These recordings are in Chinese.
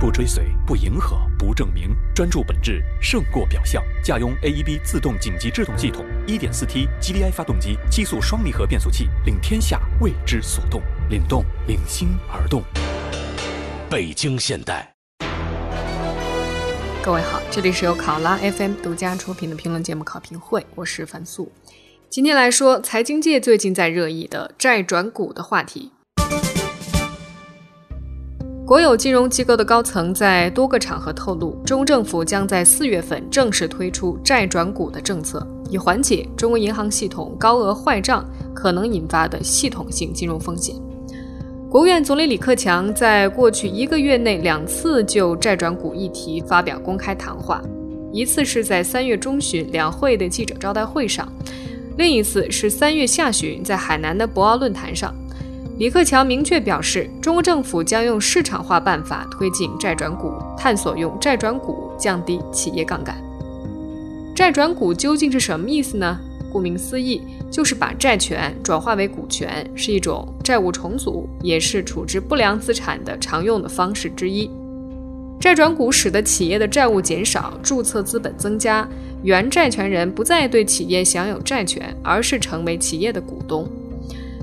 不追随，不迎合，不证明，专注本质，胜过表象。驾拥 AEB 自动紧急制动系统，1.4T GDI 发动机，七速双离合变速器，令天下为之所动，领动，领心而动。北京现代，各位好，这里是由考拉 FM 独家出品的评论节目《考评会》，我是樊素。今天来说财经界最近在热议的债转股的话题。国有金融机构的高层在多个场合透露，中国政府将在四月份正式推出债转股的政策，以缓解中国银行系统高额坏账可能引发的系统性金融风险。国务院总理李克强在过去一个月内两次就债转股议题发表公开谈话，一次是在三月中旬两会的记者招待会上，另一次是三月下旬在海南的博鳌论坛上。李克强明确表示，中国政府将用市场化办法推进债转股，探索用债转股降低企业杠杆。债转股究竟是什么意思呢？顾名思义，就是把债权转化为股权，是一种债务重组，也是处置不良资产的常用的方式之一。债转股使得企业的债务减少，注册资本增加，原债权人不再对企业享有债权，而是成为企业的股东。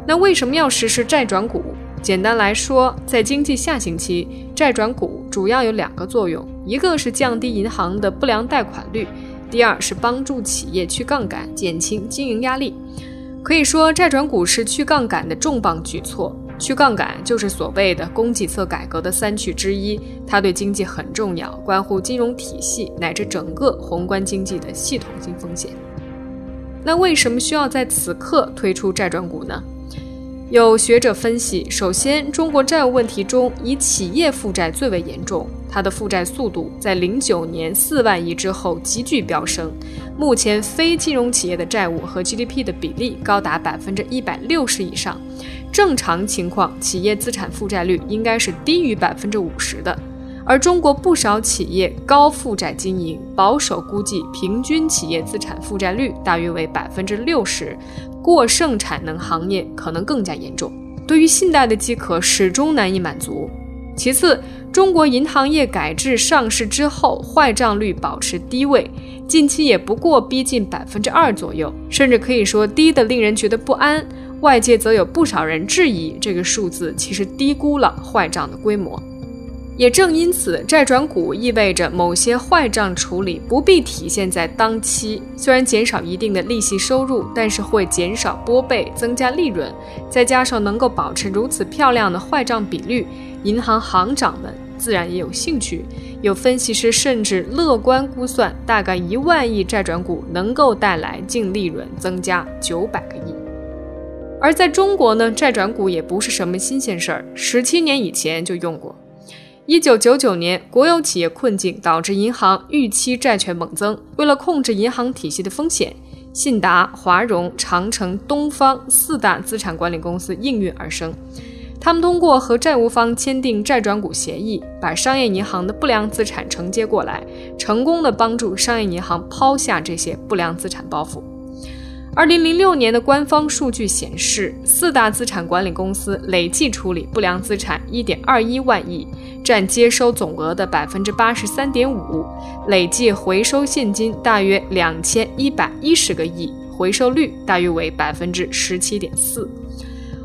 那为什么要实施债转股？简单来说，在经济下行期，债转股主要有两个作用：一个是降低银行的不良贷款率，第二是帮助企业去杠杆，减轻经营压力。可以说，债转股是去杠杆的重磅举措。去杠杆就是所谓的供给侧改革的三去之一，它对经济很重要，关乎金融体系乃至整个宏观经济的系统性风险。那为什么需要在此刻推出债转股呢？有学者分析，首先，中国债务问题中以企业负债最为严重，它的负债速度在零九年四万亿之后急剧飙升，目前非金融企业的债务和 GDP 的比例高达百分之一百六十以上，正常情况，企业资产负债率应该是低于百分之五十的。而中国不少企业高负债经营，保守估计平均企业资产负债率大约为百分之六十，过剩产能行业可能更加严重。对于信贷的饥渴始终难以满足。其次，中国银行业改制上市之后，坏账率保持低位，近期也不过逼近百分之二左右，甚至可以说低的令人觉得不安。外界则有不少人质疑这个数字其实低估了坏账的规模。也正因此，债转股意味着某些坏账处理不必体现在当期，虽然减少一定的利息收入，但是会减少拨备，增加利润。再加上能够保持如此漂亮的坏账比率，银行行长们自然也有兴趣。有分析师甚至乐观估算，大概一万亿债转股能够带来净利润增加九百个亿。而在中国呢，债转股也不是什么新鲜事儿，十七年以前就用过。一九九九年，国有企业困境导致银行预期债权猛增。为了控制银行体系的风险，信达、华融、长城、东方四大资产管理公司应运而生。他们通过和债务方签订债转股协议，把商业银行的不良资产承接过来，成功的帮助商业银行抛下这些不良资产包袱。二零零六年的官方数据显示，四大资产管理公司累计处理不良资产一点二一万亿，占接收总额的百分之八十三点五，累计回收现金大约两千一百一十个亿，回收率大约为百分之十七点四。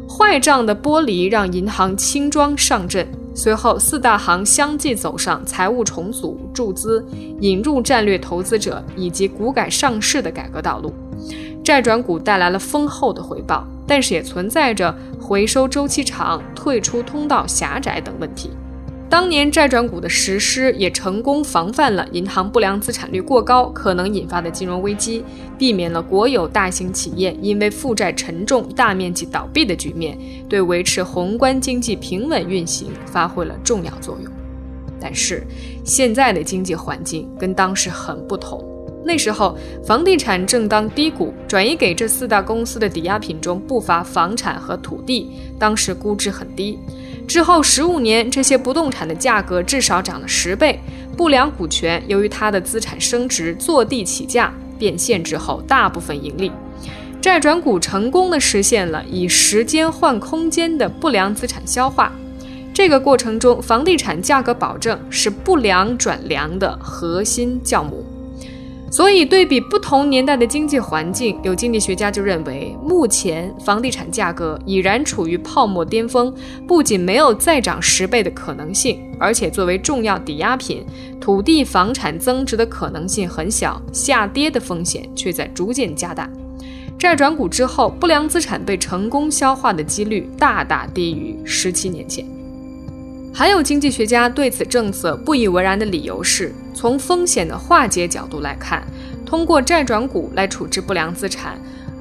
坏账的剥离让银行轻装上阵，随后四大行相继走上财务重组、注资、引入战略投资者以及股改上市的改革道路。债转股带来了丰厚的回报，但是也存在着回收周期长、退出通道狭窄等问题。当年债转股的实施也成功防范了银行不良资产率过高可能引发的金融危机，避免了国有大型企业因为负债沉重大面积倒闭的局面，对维持宏观经济平稳运行发挥了重要作用。但是，现在的经济环境跟当时很不同。那时候，房地产正当低谷，转移给这四大公司的抵押品中不乏房产和土地，当时估值很低。之后十五年，这些不动产的价格至少涨了十倍。不良股权由于它的资产升值，坐地起价，变现之后大部分盈利。债转股成功的实现了以时间换空间的不良资产消化。这个过程中，房地产价格保证是不良转良的核心酵母。所以，对比不同年代的经济环境，有经济学家就认为，目前房地产价格已然处于泡沫巅峰，不仅没有再涨十倍的可能性，而且作为重要抵押品，土地房产增值的可能性很小，下跌的风险却在逐渐加大。债转股之后，不良资产被成功消化的几率大大低于十七年前。还有经济学家对此政策不以为然的理由是，从风险的化解角度来看，通过债转股来处置不良资产，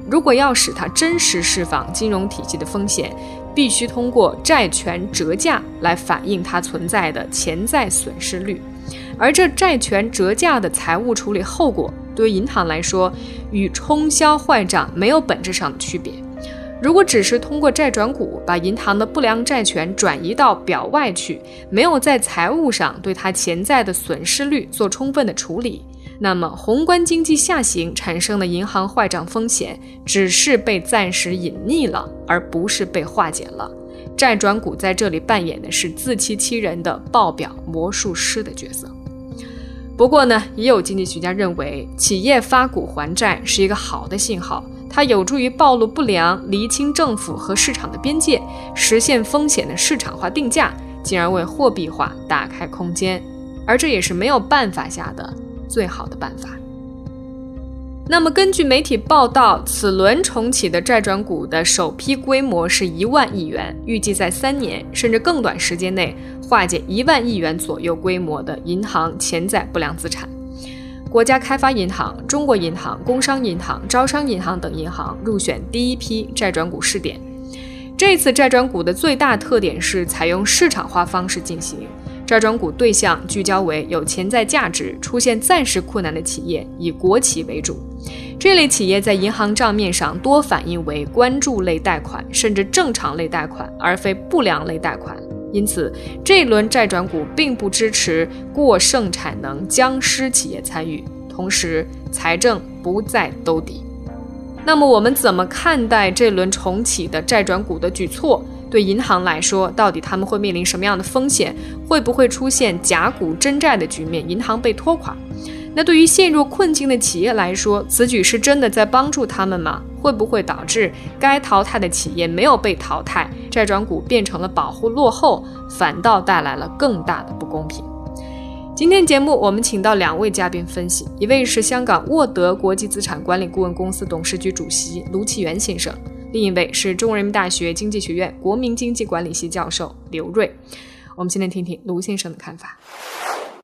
如果要使它真实释放金融体系的风险，必须通过债权折价来反映它存在的潜在损失率，而这债权折价的财务处理后果，对于银行来说，与冲销坏账没有本质上的区别。如果只是通过债转股把银行的不良债权转移到表外去，没有在财务上对它潜在的损失率做充分的处理，那么宏观经济下行产生的银行坏账风险只是被暂时隐匿了，而不是被化解了。债转股在这里扮演的是自欺欺人的报表魔术师的角色。不过呢，也有经济学家认为，企业发股还债是一个好的信号。它有助于暴露不良、厘清政府和市场的边界，实现风险的市场化定价，进而为货币化打开空间。而这也是没有办法下的最好的办法。那么，根据媒体报道，此轮重启的债转股的首批规模是一万亿元，预计在三年甚至更短时间内化解一万亿元左右规模的银行潜在不良资产。国家开发银行、中国银行、工商银行、招商银行等银行入选第一批债转股试点。这次债转股的最大特点是采用市场化方式进行，债转股对象聚焦为有潜在价值、出现暂时困难的企业，以国企为主。这类企业在银行账面上多反映为关注类贷款，甚至正常类贷款，而非不良类贷款。因此，这一轮债转股并不支持过剩产能僵尸企业参与，同时财政不再兜底。那么，我们怎么看待这轮重启的债转股的举措？对银行来说，到底他们会面临什么样的风险？会不会出现假股真债的局面，银行被拖垮？那对于陷入困境的企业来说，此举是真的在帮助他们吗？会不会导致该淘汰的企业没有被淘汰，债转股变成了保护落后，反倒带来了更大的不公平？今天节目我们请到两位嘉宾分析，一位是香港沃德国际资产管理顾问公司董事局主席卢启元先生，另一位是中国人民大学经济学院国民经济管理系教授刘瑞。我们先来听听卢先生的看法。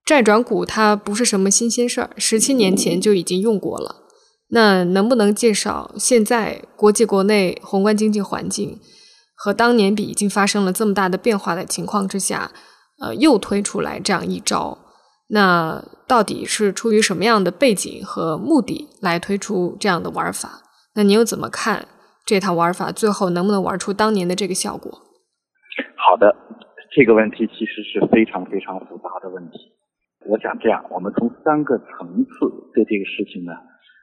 债转股它不是什么新鲜事儿，十七年前就已经用过了。那能不能介绍现在国际国内宏观经济环境和当年比已经发生了这么大的变化的情况之下，呃，又推出来这样一招？那到底是出于什么样的背景和目的来推出这样的玩法？那你又怎么看这套玩法最后能不能玩出当年的这个效果？好的，这个问题其实是非常非常复杂的问题。我想这样，我们从三个层次对这个事情呢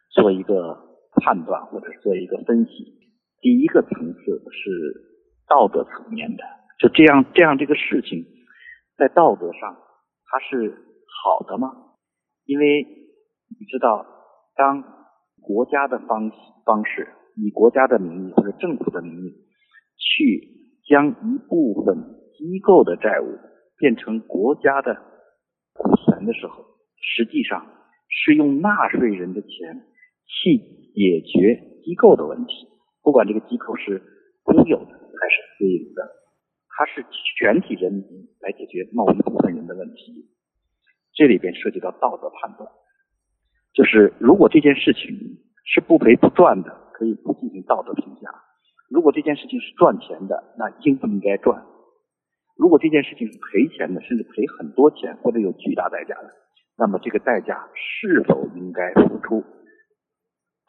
做一个判断，或者做一个分析。第一个层次是道德层面的，就这样这样这个事情在道德上它是好的吗？因为你知道，当国家的方方式以国家的名义或者政府的名义去将一部分机构的债务变成国家的。股权的时候，实际上是用纳税人的钱去解决机构的问题，不管这个机构是公有的还是私有的，它是全体人民来解决某一部分人的问题。这里边涉及到道德判断，就是如果这件事情是不赔不赚的，可以不进行道德评价；如果这件事情是赚钱的，那应不应该赚？如果这件事情是赔钱的，甚至赔很多钱或者有巨大代价的，那么这个代价是否应该付出？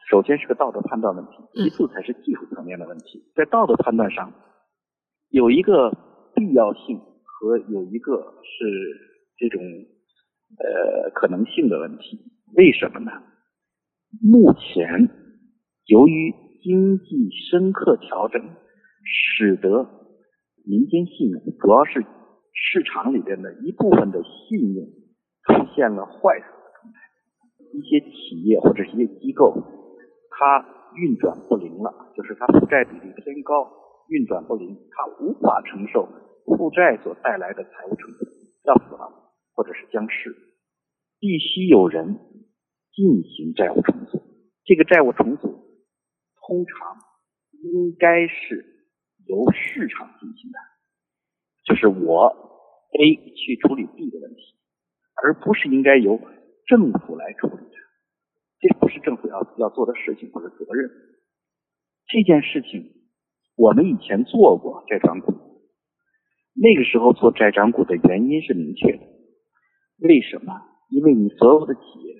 首先是个道德判断问题，其次才是技术层面的问题。在道德判断上，有一个必要性和有一个是这种呃可能性的问题。为什么呢？目前由于经济深刻调整，使得民间信用主要是市场里边的一部分的信用出现了坏死的状态，一些企业或者一些机构，它运转不灵了，就是它负债比例偏高，运转不灵，它无法承受负债所带来的财务成本，要死了，或者是僵尸，必须有人进行债务重组。这个债务重组通常应该是由市场进行的，就是我。A 去处理 B 的问题，而不是应该由政府来处理的，这不是政府要要做的事情或者责任。这件事情我们以前做过债转股，那个时候做债转股的原因是明确的。为什么？因为你所有的企业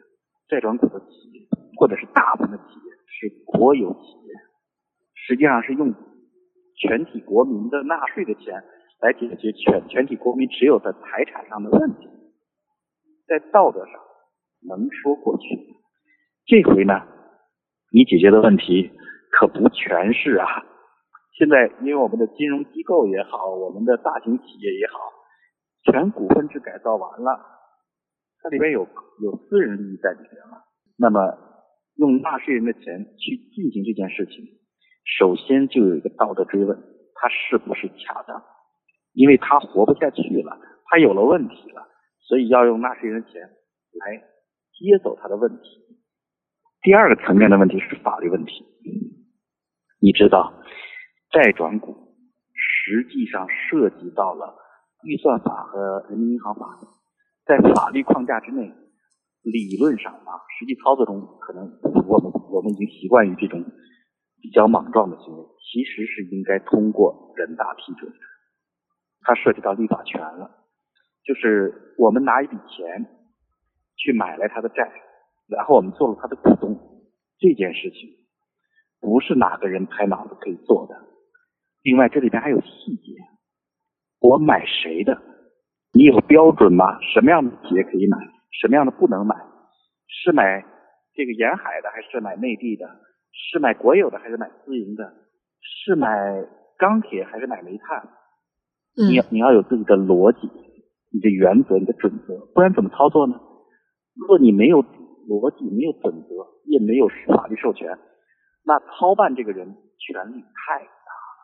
债转股的企业，或者是大部分的企业是国有企业，实际上是用全体国民的纳税的钱。来解决全全体国民持有的财产上的问题，在道德上能说过去。这回呢，你解决的问题可不全是啊。现在因为我们的金融机构也好，我们的大型企业也好，全股份制改造完了，它里边有有私人利益在里边了。那么用纳税人的钱去进行这件事情，首先就有一个道德追问，他是不是恰当？因为他活不下去了，他有了问题了，所以要用纳税人的钱来接走他的问题。第二个层面的问题是法律问题。你知道，债转股实际上涉及到了预算法和人民银行法，在法律框架之内，理论上啊，实际操作中可能我们我们已经习惯于这种比较莽撞的行为，其实是应该通过人大批准的。它涉及到立法权了，就是我们拿一笔钱去买来他的债，然后我们做了他的股东，这件事情不是哪个人拍脑子可以做的。另外，这里边还有细节，我买谁的？你有标准吗？什么样的企业可以买？什么样的不能买？是买这个沿海的，还是买内地的？是买国有的，还是买私营的？是买钢铁，还是买煤炭？你要你要有自己的逻辑，你的原则，你的准则，不然怎么操作呢？如果你没有逻辑，没有准则，也没有法律授权，那操办这个人权力太大了。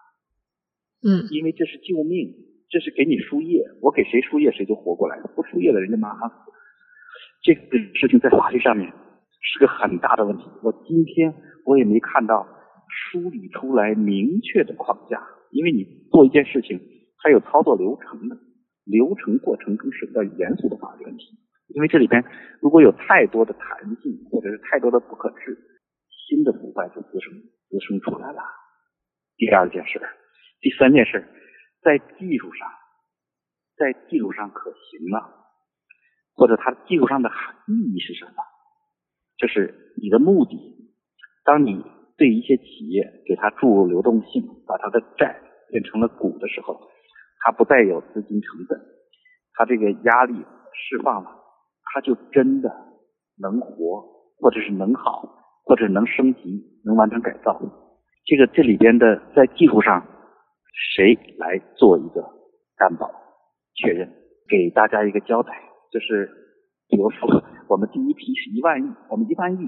嗯，因为这是救命，这是给你输液，我给谁输液谁就活过来了，不输液的人就马上死。这个事情在法律上面是个很大的问题。我今天我也没看到梳理出来明确的框架，因为你做一件事情。它有操作流程的，流程过程中涉及到严肃的法律问题，因为这里边如果有太多的弹性，或者是太多的不可治，新的腐败就滋生滋生出来了。第二件事，第三件事，在技术上，在技术上可行吗？或者它技术上的意义是什么？就是你的目的，当你对一些企业给它注入流动性，把它的债变成了股的时候。它不再有资金成本，它这个压力释放了，它就真的能活，或者是能好，或者能升级，能完成改造。这个这里边的在技术上，谁来做一个担保确认，给大家一个交代？就是比如说，我们第一批是一万亿，我们一万亿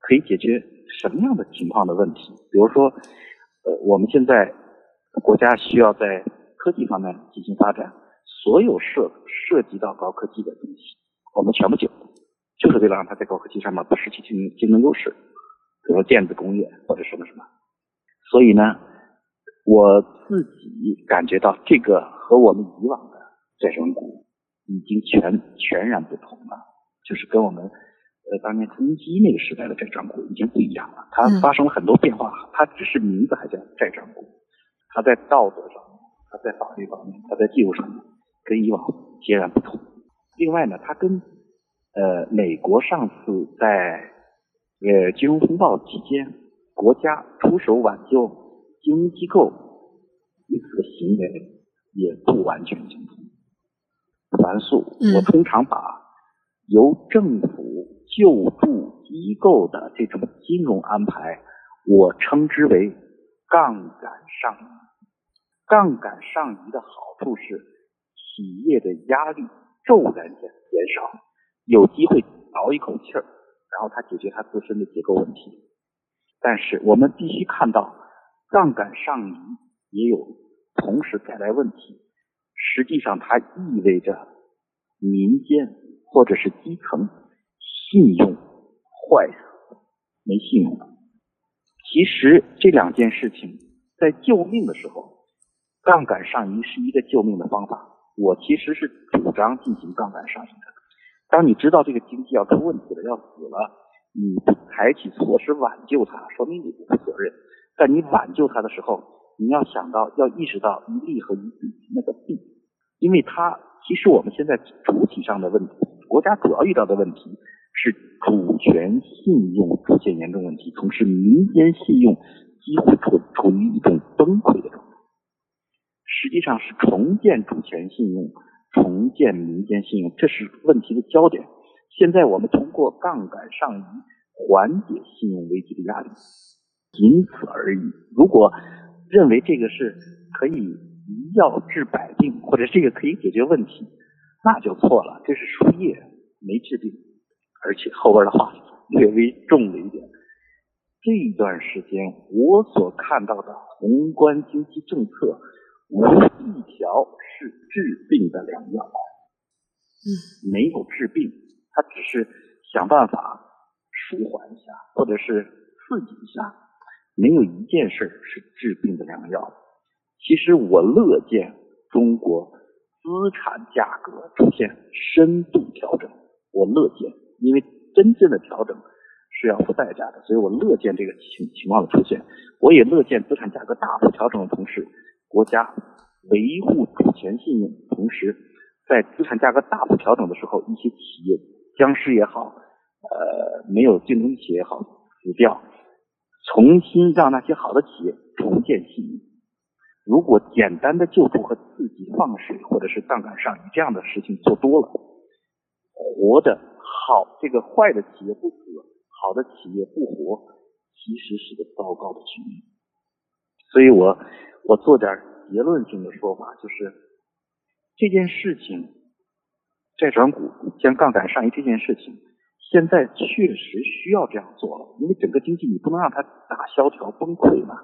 可以解决什么样的情况的问题？比如说，呃，我们现在国家需要在科技方面进行发展，所有涉涉及到高科技的东西，我们全部就就是为了让它在高科技上面不失去竞竞争优势，比如说电子工业或者什么什么。所以呢，我自己感觉到这个和我们以往的这种股已经全全然不同了，就是跟我们呃当年春基那个时代的债转股已经不一样了，它发生了很多变化，它只是名字还叫债转股，它在道德上。它在法律方面，它在技术上面跟以往截然不同。另外呢，它跟呃美国上次在呃金融风暴期间，国家出手挽救金融机构一次的行为也不完全相同。凡素，我通常把由政府救助机构的这种金融安排，我称之为杠杆上移。杠杆上移的好处是企业的压力骤然减减少，有机会倒一口气儿，然后它解决它自身的结构问题。但是我们必须看到，杠杆上移也有同时带来问题。实际上，它意味着民间或者是基层信用坏死，没信用了。其实这两件事情在救命的时候，杠杆上移是一个救命的方法。我其实是主张进行杠杆上移的。当你知道这个经济要出问题了，要死了，你采取措施挽救它，说明你不负责任。但你挽救它的时候，你要想到，要意识到一利和一弊，那个弊，因为它其实我们现在主体上的问题，国家主要遇到的问题是主权信用出现严重问题，同时民间信用几乎处处于一种崩溃的状态。实际上是重建主权信用，重建民间信用，这是问题的焦点。现在我们通过杠杆上移缓解信用危机的压力，仅此而已。如果认为这个是可以一药治百病，或者这个可以解决问题，那就错了。这是输液没治病，而且后边的话略微重了一点。这段时间我所看到的宏观经济政策。无一条是治病的良药，嗯，没有治病，他只是想办法舒缓一下，或者是刺激一下，没有一件事是治病的良药。其实我乐见中国资产价格出现深度调整，我乐见，因为真正的调整是要付代价的，所以我乐见这个情情况的出现。我也乐见资产价格大幅调整的同时。国家维护主权信用，同时在资产价格大幅调整的时候，一些企业僵尸也好，呃，没有竞争力企业也好死掉，重新让那些好的企业重建信用。如果简单的救助和刺激放水，或者是杠杆上移这样的事情做多了，活的好，这个坏的企业不死，好的企业不活，其实是个糟糕的局面。所以我。我做点结论性的说法，就是这件事情，债转股将杠杆上移这件事情，现在确实需要这样做了，因为整个经济你不能让它大萧条崩溃嘛，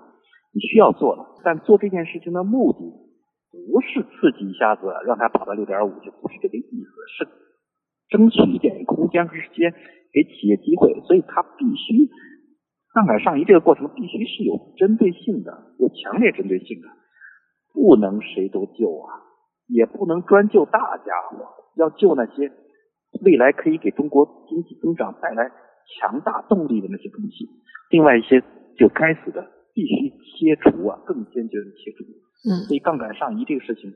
你需要做了。但做这件事情的目的不是刺激一下子让它跑到六点五，就不是这个意思，是争取一点空间和时间给企业机会，所以它必须。杠杆上移这个过程必须是有针对性的，有强烈针对性的，不能谁都救啊，也不能专救大家伙，要救那些未来可以给中国经济增长带来强大动力的那些东西。另外一些就该死的必须切除啊，更坚决的切除。嗯，所以杠杆上移这个事情，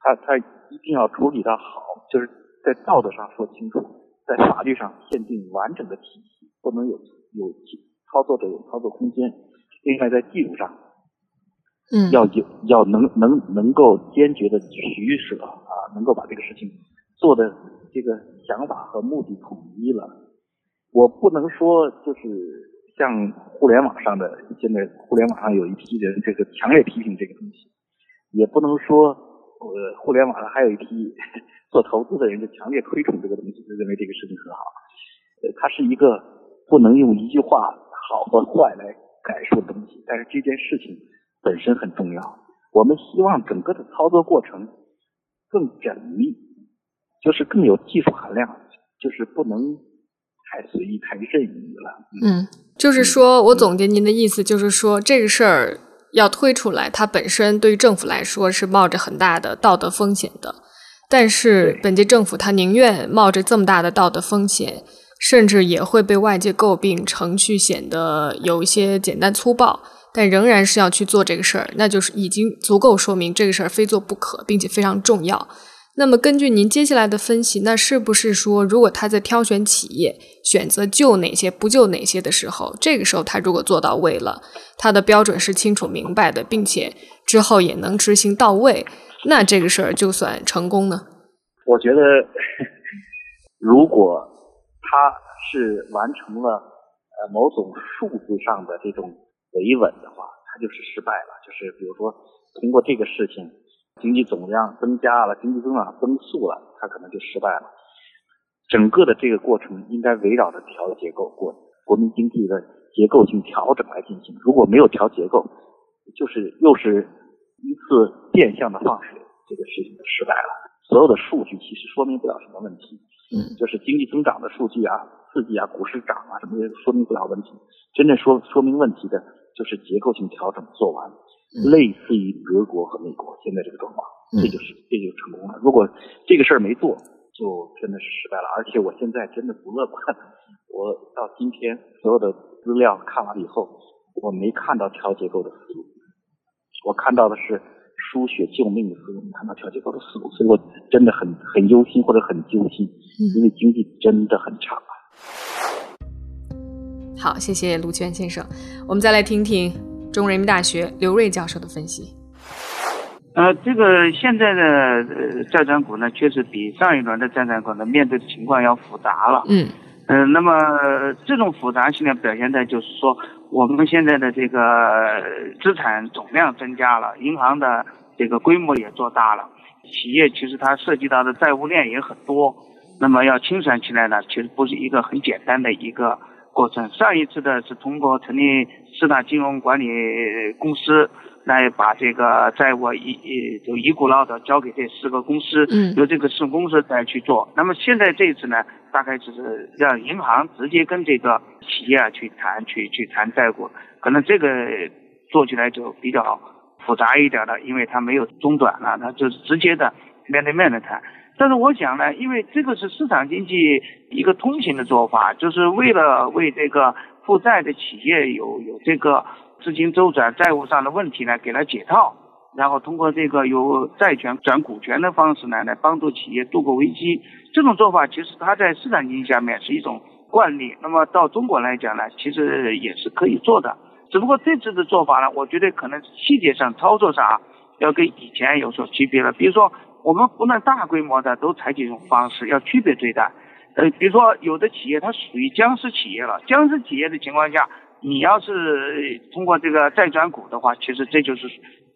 他他一定要处理的好，就是在道德上说清楚，在法律上限定完整的体系，不能有有。操作者有操作空间，另外在技术上，嗯，要有要能能能够坚决的取舍啊，能够把这个事情做的这个想法和目的统一了。我不能说就是像互联网上的现在互联网上有一批人这个强烈批评这个东西，也不能说呃互联网上还有一批 做投资的人就强烈推崇这个东西，就认为这个事情很好。呃，它是一个不能用一句话。好和坏来概述的东西，但是这件事情本身很重要。我们希望整个的操作过程更缜密，就是更有技术含量，就是不能太随意、太任意了。嗯，就是说我总结您的意思，就是说这个事儿要推出来，它本身对于政府来说是冒着很大的道德风险的，但是本届政府他宁愿冒着这么大的道德风险。甚至也会被外界诟病程序显得有一些简单粗暴，但仍然是要去做这个事儿，那就是已经足够说明这个事儿非做不可，并且非常重要。那么根据您接下来的分析，那是不是说，如果他在挑选企业、选择救哪些、不救哪些的时候，这个时候他如果做到位了，他的标准是清楚明白的，并且之后也能执行到位，那这个事儿就算成功呢？我觉得，如果。他是完成了呃某种数字上的这种维稳的话，他就是失败了。就是比如说通过这个事情，经济总量增加了，经济增长增速了，它可能就失败了。整个的这个过程应该围绕着调结构过国民经济的结构性调整来进行。如果没有调结构，就是又是一次变相的放水，这个事情就失败了。所有的数据其实说明不了什么问题，嗯，就是经济增长的数据啊、刺激啊、股市涨啊什么的说明不了问题。真正说说明问题的就是结构性调整做完，类似于德国和美国现在这个状况，这就是这就成功了。如果这个事儿没做。就真的是失败了，而且我现在真的不乐观。我到今天所有的资料看完了以后，我没看到调结构的思路，我看到的是输血救命的思路，没看到调结构的思路，所以我真的很很忧心或者很揪心，因为经济真的很差。好，谢谢卢娟先生。我们再来听听中国人民大学刘瑞教授的分析。呃，这个现在的呃债转股呢，确实比上一轮的债转股呢面对的情况要复杂了。嗯。嗯，那么这种复杂性呢，表现在就是说，我们现在的这个资产总量增加了，银行的这个规模也做大了，企业其实它涉及到的债务链也很多，那么要清算起来呢，其实不是一个很简单的一个过程。上一次的是通过成立四大金融管理公司。来把这个债务一一就一股脑的交给这四个公司，嗯，由这个四公司再去做。那么现在这一次呢，大概就是让银行直接跟这个企业啊去谈，去去谈债务，可能这个做起来就比较复杂一点了，因为它没有中转了，它就是直接的面对面的谈。但是我想呢，因为这个是市场经济一个通行的做法，就是为了为这个负债的企业有有这个。资金周转、债务上的问题呢，给它解套，然后通过这个由债权转股权的方式呢，来帮助企业度过危机。这种做法其实它在市场经济下面是一种惯例。那么到中国来讲呢，其实也是可以做的。只不过这次的做法呢，我觉得可能细节上、操作上啊，要跟以前有所区别了。比如说，我们不能大规模的都采取这种方式，要区别对待。呃，比如说有的企业它属于僵尸企业了，僵尸企业的情况下。你要是通过这个债转股的话，其实这就是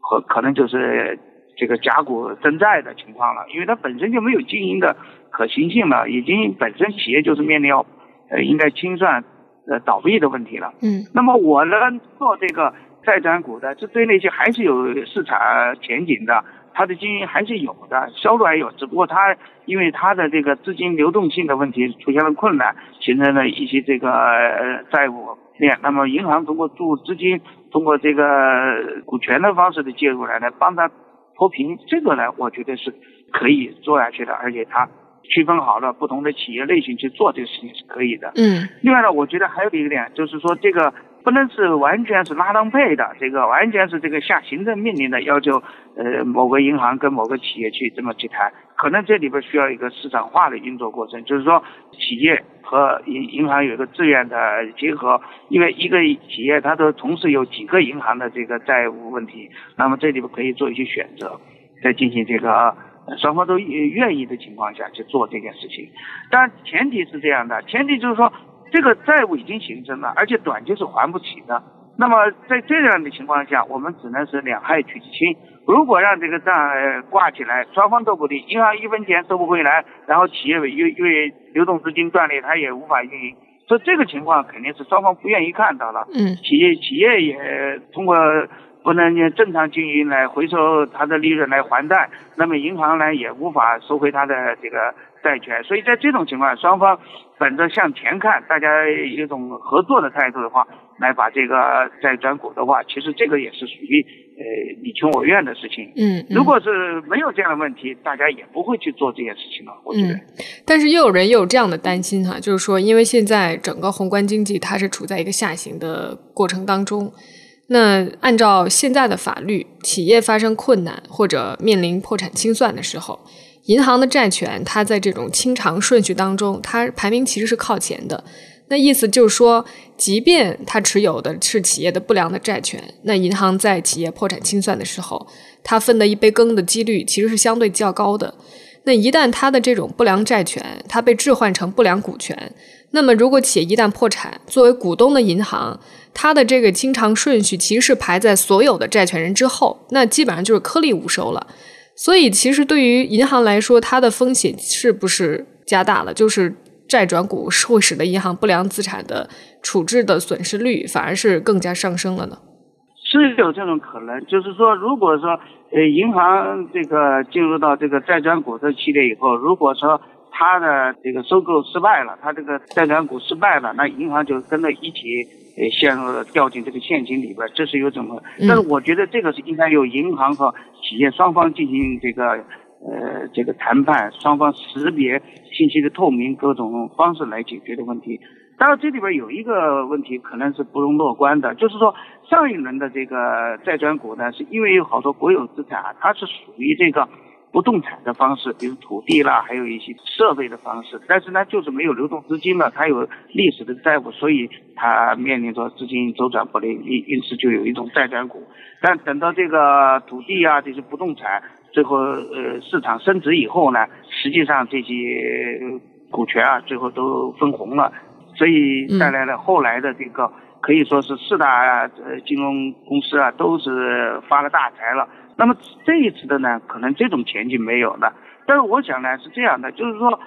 可可能就是这个假股增债的情况了，因为它本身就没有经营的可行性了，已经本身企业就是面临要呃应该清算呃倒闭的问题了。嗯。那么我呢做这个债转股的，这对那些还是有市场前景的，它的经营还是有的，销路还有，只不过它因为它的这个资金流动性的问题出现了困难，形成了一些这个债务。链，那么银行通过注资金，通过这个股权的方式的介入来来帮他脱贫，这个呢，我觉得是可以做下去的，而且它区分好了不同的企业类型去做这个事情是可以的。嗯。另外呢，我觉得还有一个点就是说这个。不能是完全是拉当配的，这个完全是这个下行政命令的要求，呃，某个银行跟某个企业去这么去谈，可能这里边需要一个市场化的运作过程，就是说企业和银银行有一个自愿的结合，因为一个企业它都同时有几个银行的这个债务问题，那么这里边可以做一些选择，再进行这个双方都愿意的情况下去做这件事情，但前提是这样的，前提就是说。这个债务已经形成了，而且短期是还不起的。那么在这样的情况下，我们只能是两害取其轻。如果让这个账挂起来，双方都不利，银行一分钱收不回来，然后企业因因为流动资金断裂，它也无法运营。所以这个情况肯定是双方不愿意看到了。嗯。企业企业也通过不能正常经营来回收它的利润来还贷，那么银行呢也无法收回它的这个。债权，所以在这种情况，双方本着向前看，大家一种合作的态度的话，来把这个债转股的话，其实这个也是属于呃你情我愿的事情。嗯，如果是没有这样的问题，大家也不会去做这件事情了。我觉得。但是又有人又有这样的担心哈，就是说，因为现在整个宏观经济它是处在一个下行的过程当中，那按照现在的法律，企业发生困难或者面临破产清算的时候。银行的债权，它在这种清偿顺序当中，它排名其实是靠前的。那意思就是说，即便它持有的是企业的不良的债权，那银行在企业破产清算的时候，它分的一杯羹的几率其实是相对较高的。那一旦它的这种不良债权它被置换成不良股权，那么如果企业一旦破产，作为股东的银行，它的这个清偿顺序其实是排在所有的债权人之后，那基本上就是颗粒无收了。所以，其实对于银行来说，它的风险是不是加大了？就是债转股会使得银行不良资产的处置的损失率反而是更加上升了呢？是有这种可能，就是说，如果说呃银行这个进入到这个债转股的系列以后，如果说它的这个收购失败了，他这个债转股失败了，那银行就跟着一起呃陷入了掉进这个陷阱里边，这是有怎么？但是我觉得这个是应该由银行和企业双方进行这个呃这个谈判，双方识别信息的透明各种方式来解决的问题。当然这里边有一个问题可能是不容乐观的，就是说上一轮的这个债转股呢，是因为有好多国有资产啊，它是属于这个。不动产的方式，比如土地啦，还有一些设备的方式，但是呢，就是没有流动资金了，它有历史的债务，所以它面临着资金周转不灵，因因此就有一种债转股。但等到这个土地啊，这些不动产最后呃市场升值以后呢，实际上这些股权啊，最后都分红了，所以带来了后来的这个可以说是四大呃金融公司啊，都是发了大财了。那么这一次的呢，可能这种前景没有了。但是我想呢是这样的，就是说，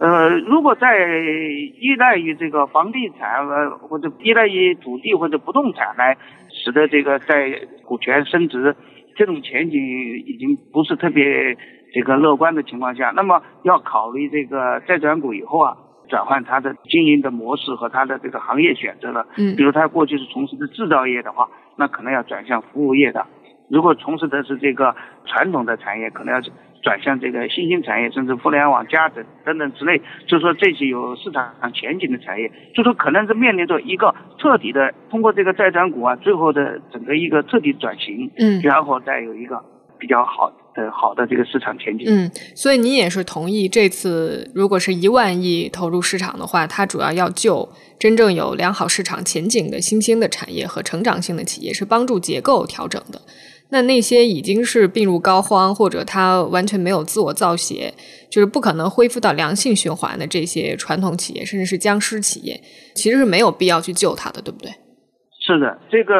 呃，如果在依赖于这个房地产呃或者依赖于土地或者不动产来使得这个在股权升值，这种前景已经不是特别这个乐观的情况下，那么要考虑这个再转股以后啊，转换它的经营的模式和它的这个行业选择了。嗯。比如他过去是从事的制造业的话，那可能要转向服务业的。如果从事的是这个传统的产业，可能要转向这个新兴产业，甚至互联网加等等等之类，就是说这些有市场前景的产业，就说可能是面临着一个彻底的通过这个债转股啊，最后的整个一个彻底转型，嗯，然后再有一个比较好的好的这个市场前景，嗯，所以您也是同意这次如果是一万亿投入市场的话，它主要要救真正有良好市场前景的新兴的产业和成长性的企业，是帮助结构调整的。那那些已经是病入膏肓，或者他完全没有自我造血，就是不可能恢复到良性循环的这些传统企业，甚至是僵尸企业，其实是没有必要去救它的，对不对？是的，这个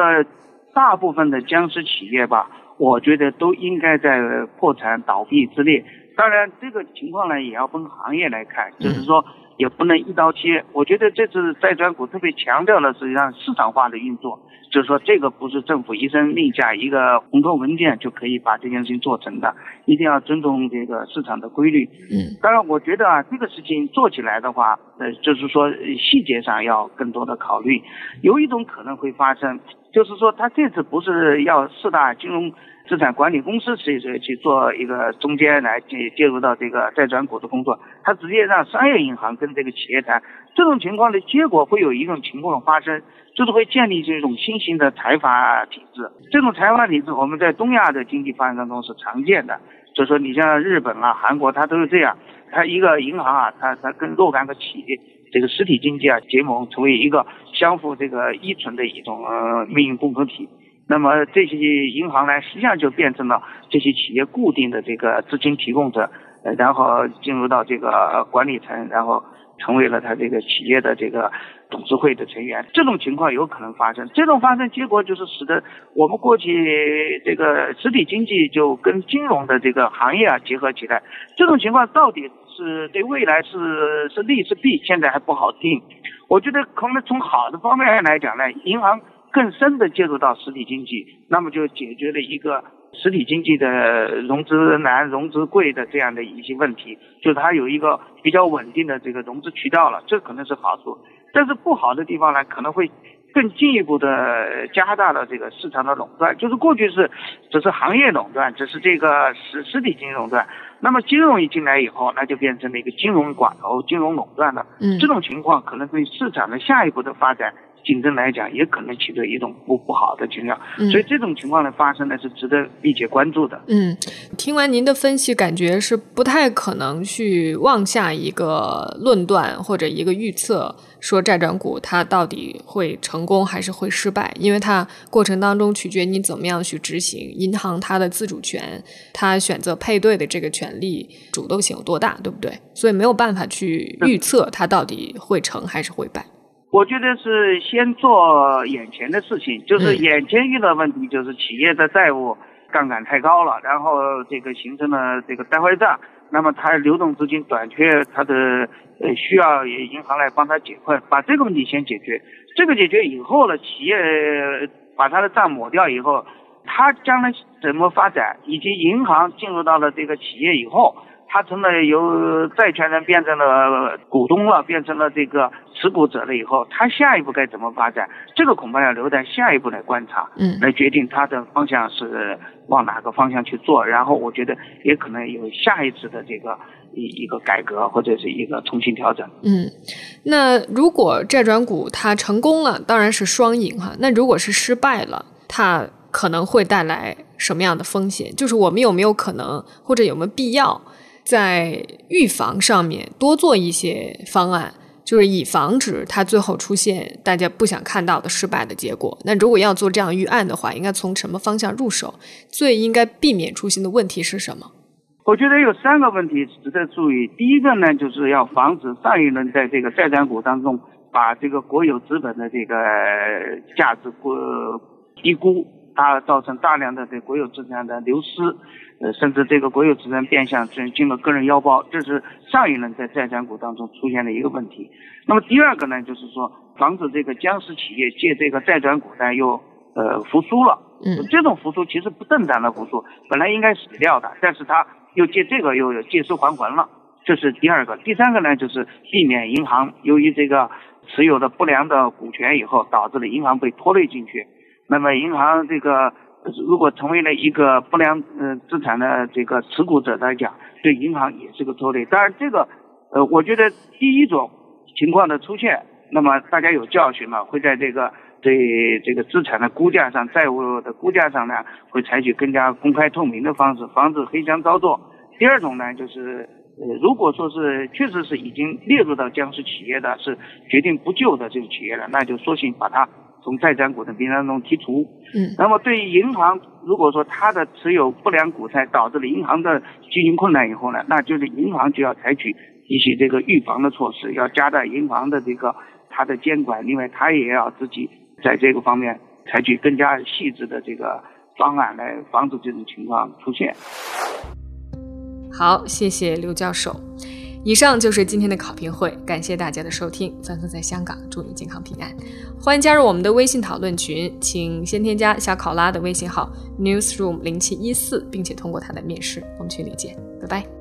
大部分的僵尸企业吧，我觉得都应该在破产倒闭之列。当然，这个情况呢，也要分行业来看，就是说也不能一刀切。我觉得这次债转股特别强调了实际上市场化的运作。就是说，这个不是政府一声令下、一个红头文件就可以把这件事情做成的，一定要尊重这个市场的规律。嗯，当然，我觉得啊，这个事情做起来的话，呃，就是说细节上要更多的考虑。有一种可能会发生，就是说他这次不是要四大金融资产管理公司去去做一个中间来介介入到这个债转股的工作，他直接让商业银行跟这个企业谈。这种情况的结果会有一种情况发生。就是会建立这种新型的财阀体制，这种财阀体制我们在东亚的经济发展当中是常见的。就是说你像日本啊、韩国，它都是这样，它一个银行啊，它它跟若干个企业这个实体经济啊结盟，成为一个相互这个依存的一种呃命运共同体。那么这些银行呢，实际上就变成了这些企业固定的这个资金提供者，然后进入到这个管理层，然后。成为了他这个企业的这个董事会的成员，这种情况有可能发生。这种发生结果就是使得我们过去这个实体经济就跟金融的这个行业啊结合起来。这种情况到底是对未来是是利是弊，现在还不好定。我觉得可能从好的方面来讲呢，银行更深的介入到实体经济，那么就解决了一个。实体经济的融资难、融资贵的这样的一些问题，就是它有一个比较稳定的这个融资渠道了，这可能是好处。但是不好的地方呢，可能会更进一步的加大了这个市场的垄断。就是过去是只是行业垄断，只是这个实实体经济垄断，那么金融一进来以后，那就变成了一个金融寡头、金融垄断了。嗯，这种情况可能对市场的下一步的发展。竞争来讲，也可能起着一种不不好的情况，所以这种情况的发生呢，是值得密切关注的。嗯，听完您的分析，感觉是不太可能去妄下一个论断或者一个预测，说债转股它到底会成功还是会失败，因为它过程当中取决你怎么样去执行，银行它的自主权，它选择配对的这个权利主动性有多大，对不对？所以没有办法去预测它到底会成还是会败。我觉得是先做眼前的事情，就是眼前遇到问题，就是企业的债务杠杆太高了，然后这个形成了这个呆坏账，那么它流动资金短缺，它的呃需要银行来帮他解困，把这个问题先解决。这个解决以后呢，企业把他的账抹掉以后，他将来怎么发展，以及银行进入到了这个企业以后。他成了由债权人变成了股东了，变成了这个持股者了以后，他下一步该怎么发展？这个恐怕要留在下一步来观察，嗯，来决定他的方向是往哪个方向去做。然后我觉得也可能有下一次的这个一一个改革或者是一个重新调整。嗯，那如果债转股它成功了，当然是双赢哈。那如果是失败了，它可能会带来什么样的风险？就是我们有没有可能，或者有没有必要？在预防上面多做一些方案，就是以防止它最后出现大家不想看到的失败的结果。那如果要做这样预案的话，应该从什么方向入手？最应该避免出现的问题是什么？我觉得有三个问题值得注意。第一个呢，就是要防止上一轮在这个债转股当中把这个国有资本的这个价值过低估，它造成大量的对国有资产的流失。呃，甚至这个国有资产变相进进了个人腰包，这是上一轮在债转股当中出现的一个问题。那么第二个呢，就是说防止这个僵尸企业借这个债转股呢又呃复苏了。嗯，这种复苏其实不正当的复苏，本来应该死掉的，但是他又借这个又借尸还魂了，这是第二个。第三个呢，就是避免银行由于这个持有的不良的股权以后，导致了银行被拖累进去。那么银行这个。如果成为了一个不良呃资产的这个持股者来讲，对银行也是个拖累。当然，这个呃，我觉得第一种情况的出现，那么大家有教训了，会在这个对这个资产的估价上、债务的估价上呢，会采取更加公开透明的方式，防止黑箱操作。第二种呢，就是呃，如果说是确实是已经列入到僵尸企业的是决定不救的这个企业了，那就索性把它。从债转股的名单中剔除。嗯，那么对于银行，如果说它的持有不良股债导致了银行的经营困难以后呢，那就是银行就要采取一些这个预防的措施，要加大银行的这个它的监管，另外它也要自己在这个方面采取更加细致的这个方案来防止这种情况出现。好，谢谢刘教授。以上就是今天的考评会，感谢大家的收听。范范在香港，祝你健康平安。欢迎加入我们的微信讨论群，请先添加小考拉的微信号 newsroom 零七一四，并且通过他的面试，我们群里见，拜拜。